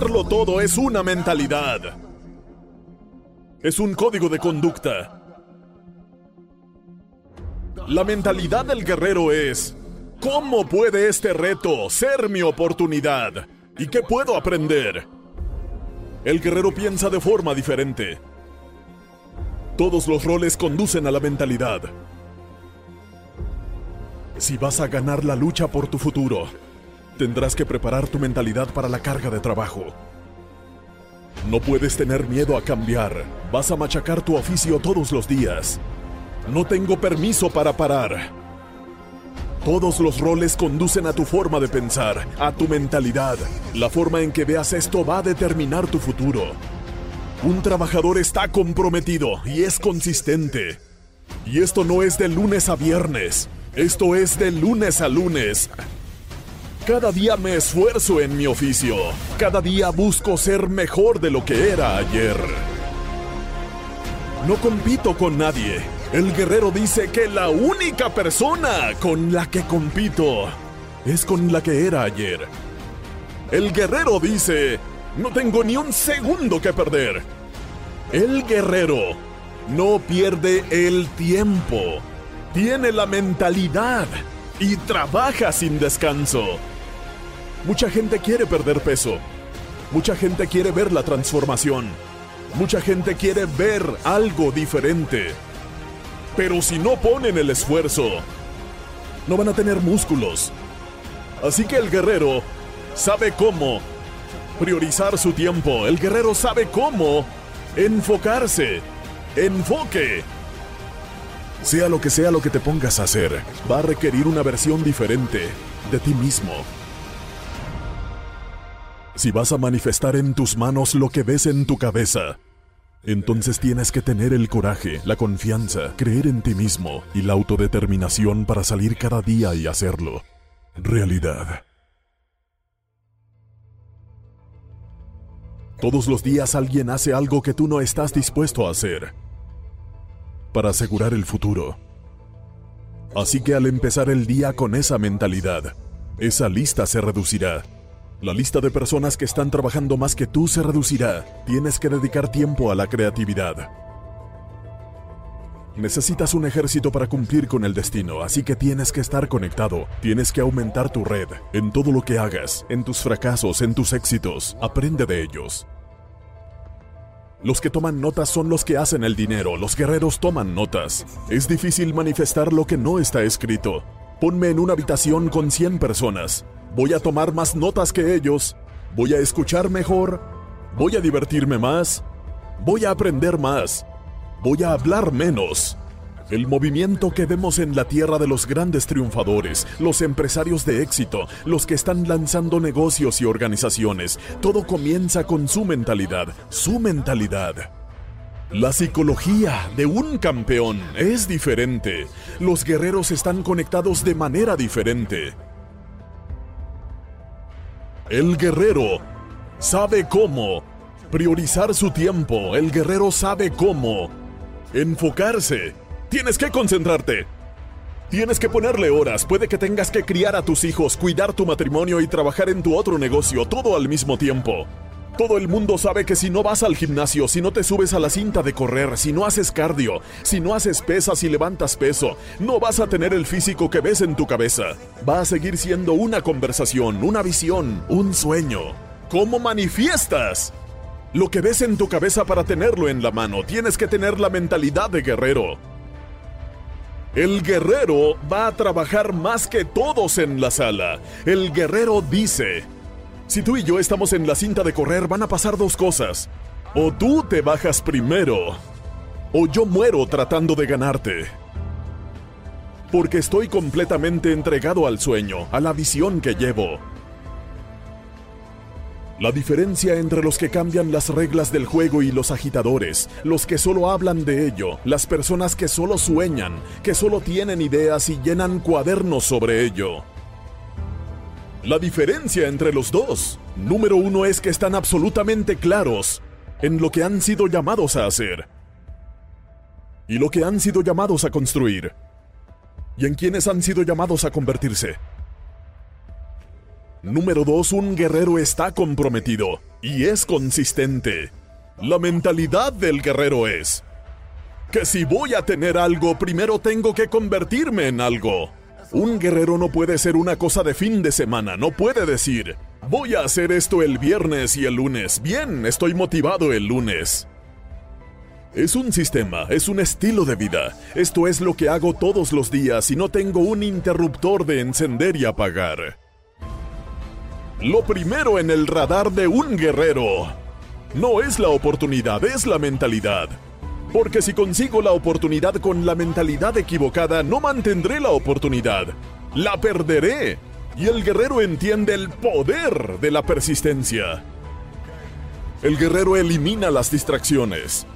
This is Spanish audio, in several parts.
Darlo todo es una mentalidad. Es un código de conducta. La mentalidad del guerrero es, ¿cómo puede este reto ser mi oportunidad? ¿Y qué puedo aprender? El guerrero piensa de forma diferente. Todos los roles conducen a la mentalidad. Si vas a ganar la lucha por tu futuro, tendrás que preparar tu mentalidad para la carga de trabajo. No puedes tener miedo a cambiar. Vas a machacar tu oficio todos los días. No tengo permiso para parar. Todos los roles conducen a tu forma de pensar, a tu mentalidad. La forma en que veas esto va a determinar tu futuro. Un trabajador está comprometido y es consistente. Y esto no es de lunes a viernes. Esto es de lunes a lunes. Cada día me esfuerzo en mi oficio. Cada día busco ser mejor de lo que era ayer. No compito con nadie. El guerrero dice que la única persona con la que compito es con la que era ayer. El guerrero dice, no tengo ni un segundo que perder. El guerrero no pierde el tiempo. Tiene la mentalidad y trabaja sin descanso. Mucha gente quiere perder peso. Mucha gente quiere ver la transformación. Mucha gente quiere ver algo diferente. Pero si no ponen el esfuerzo, no van a tener músculos. Así que el guerrero sabe cómo priorizar su tiempo. El guerrero sabe cómo enfocarse. Enfoque. Sea lo que sea lo que te pongas a hacer, va a requerir una versión diferente de ti mismo. Si vas a manifestar en tus manos lo que ves en tu cabeza, entonces tienes que tener el coraje, la confianza, creer en ti mismo y la autodeterminación para salir cada día y hacerlo. Realidad. Todos los días alguien hace algo que tú no estás dispuesto a hacer para asegurar el futuro. Así que al empezar el día con esa mentalidad, esa lista se reducirá la lista de personas que están trabajando más que tú se reducirá. Tienes que dedicar tiempo a la creatividad. Necesitas un ejército para cumplir con el destino, así que tienes que estar conectado. Tienes que aumentar tu red en todo lo que hagas, en tus fracasos, en tus éxitos. Aprende de ellos. Los que toman notas son los que hacen el dinero, los guerreros toman notas. Es difícil manifestar lo que no está escrito. Ponme en una habitación con 100 personas. Voy a tomar más notas que ellos. Voy a escuchar mejor. Voy a divertirme más. Voy a aprender más. Voy a hablar menos. El movimiento que vemos en la tierra de los grandes triunfadores, los empresarios de éxito, los que están lanzando negocios y organizaciones, todo comienza con su mentalidad, su mentalidad. La psicología de un campeón es diferente. Los guerreros están conectados de manera diferente. El guerrero sabe cómo priorizar su tiempo. El guerrero sabe cómo enfocarse. Tienes que concentrarte. Tienes que ponerle horas. Puede que tengas que criar a tus hijos, cuidar tu matrimonio y trabajar en tu otro negocio, todo al mismo tiempo. Todo el mundo sabe que si no vas al gimnasio, si no te subes a la cinta de correr, si no haces cardio, si no haces pesas y levantas peso, no vas a tener el físico que ves en tu cabeza. Va a seguir siendo una conversación, una visión, un sueño. ¿Cómo manifiestas? Lo que ves en tu cabeza para tenerlo en la mano, tienes que tener la mentalidad de guerrero. El guerrero va a trabajar más que todos en la sala. El guerrero dice, si tú y yo estamos en la cinta de correr, van a pasar dos cosas. O tú te bajas primero, o yo muero tratando de ganarte. Porque estoy completamente entregado al sueño, a la visión que llevo. La diferencia entre los que cambian las reglas del juego y los agitadores, los que solo hablan de ello, las personas que solo sueñan, que solo tienen ideas y llenan cuadernos sobre ello. La diferencia entre los dos, número uno, es que están absolutamente claros en lo que han sido llamados a hacer y lo que han sido llamados a construir y en quienes han sido llamados a convertirse. Número 2. Un guerrero está comprometido y es consistente. La mentalidad del guerrero es que si voy a tener algo, primero tengo que convertirme en algo. Un guerrero no puede ser una cosa de fin de semana, no puede decir, voy a hacer esto el viernes y el lunes. Bien, estoy motivado el lunes. Es un sistema, es un estilo de vida. Esto es lo que hago todos los días y no tengo un interruptor de encender y apagar. Lo primero en el radar de un guerrero no es la oportunidad, es la mentalidad. Porque si consigo la oportunidad con la mentalidad equivocada, no mantendré la oportunidad. La perderé. Y el guerrero entiende el poder de la persistencia. El guerrero elimina las distracciones.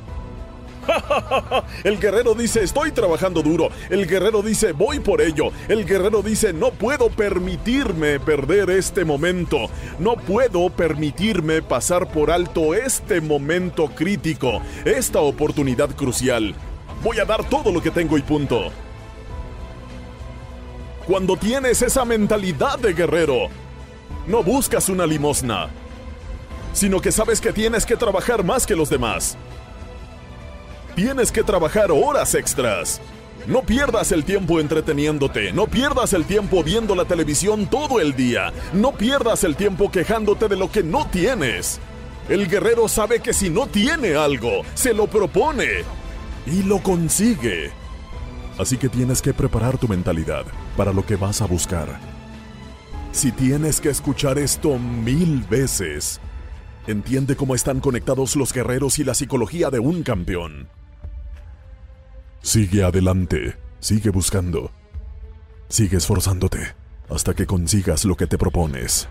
El guerrero dice, estoy trabajando duro. El guerrero dice, voy por ello. El guerrero dice, no puedo permitirme perder este momento. No puedo permitirme pasar por alto este momento crítico, esta oportunidad crucial. Voy a dar todo lo que tengo y punto. Cuando tienes esa mentalidad de guerrero, no buscas una limosna, sino que sabes que tienes que trabajar más que los demás. Tienes que trabajar horas extras. No pierdas el tiempo entreteniéndote, no pierdas el tiempo viendo la televisión todo el día, no pierdas el tiempo quejándote de lo que no tienes. El guerrero sabe que si no tiene algo, se lo propone y lo consigue. Así que tienes que preparar tu mentalidad para lo que vas a buscar. Si tienes que escuchar esto mil veces, entiende cómo están conectados los guerreros y la psicología de un campeón. Sigue adelante, sigue buscando, sigue esforzándote hasta que consigas lo que te propones.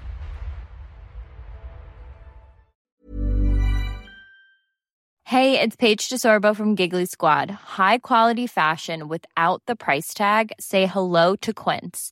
Hey, it's Paige DeSorbo from Giggly Squad. High quality fashion without the price tag. Say hello to Quince.